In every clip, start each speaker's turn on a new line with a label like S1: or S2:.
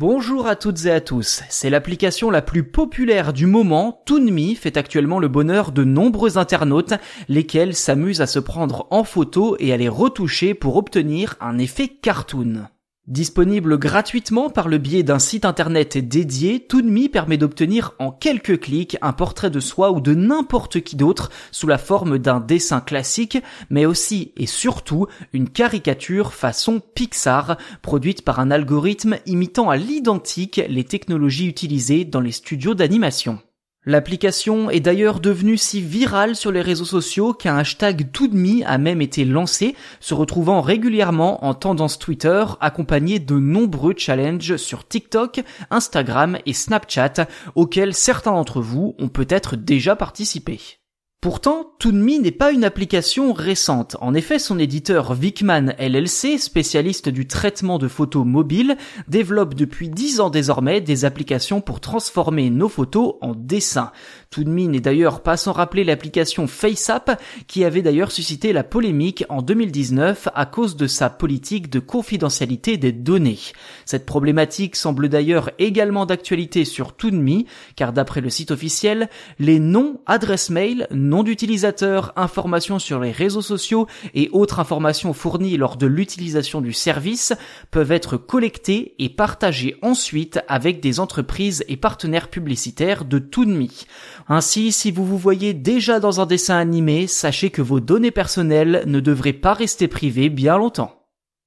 S1: Bonjour à toutes et à tous. C'est l'application la plus populaire du moment. Toonme fait actuellement le bonheur de nombreux internautes, lesquels s'amusent à se prendre en photo et à les retoucher pour obtenir un effet cartoon. Disponible gratuitement par le biais d'un site internet dédié, Toonme permet d'obtenir en quelques clics un portrait de soi ou de n'importe qui d'autre sous la forme d'un dessin classique, mais aussi et surtout une caricature façon Pixar, produite par un algorithme imitant à l'identique les technologies utilisées dans les studios d'animation. L'application est d'ailleurs devenue si virale sur les réseaux sociaux qu'un hashtag ToodMe a même été lancé, se retrouvant régulièrement en tendance Twitter, accompagné de nombreux challenges sur TikTok, Instagram et Snapchat, auxquels certains d'entre vous ont peut-être déjà participé. Pourtant, Toonme n'est pas une application récente. En effet, son éditeur Vicman LLC, spécialiste du traitement de photos mobiles, développe depuis 10 ans désormais des applications pour transformer nos photos en dessins. Toonme n'est d'ailleurs pas sans rappeler l'application FaceApp, qui avait d'ailleurs suscité la polémique en 2019 à cause de sa politique de confidentialité des données. Cette problématique semble d'ailleurs également d'actualité sur Toonme, car d'après le site officiel, les noms, adresses mail, nom d'utilisateur, informations sur les réseaux sociaux et autres informations fournies lors de l'utilisation du service peuvent être collectées et partagées ensuite avec des entreprises et partenaires publicitaires de Toonme. Ainsi, si vous vous voyez déjà dans un dessin animé, sachez que vos données personnelles ne devraient pas rester privées bien longtemps.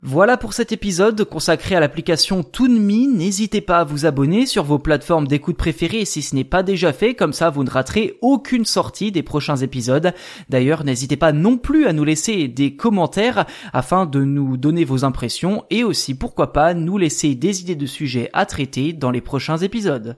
S1: Voilà pour cet épisode consacré à l'application Toonme. N'hésitez pas à vous abonner sur vos plateformes d'écoute préférées si ce n'est pas déjà fait, comme ça vous ne raterez aucune sortie des prochains épisodes. D'ailleurs, n'hésitez pas non plus à nous laisser des commentaires afin de nous donner vos impressions et aussi pourquoi pas nous laisser des idées de sujets à traiter dans les prochains épisodes.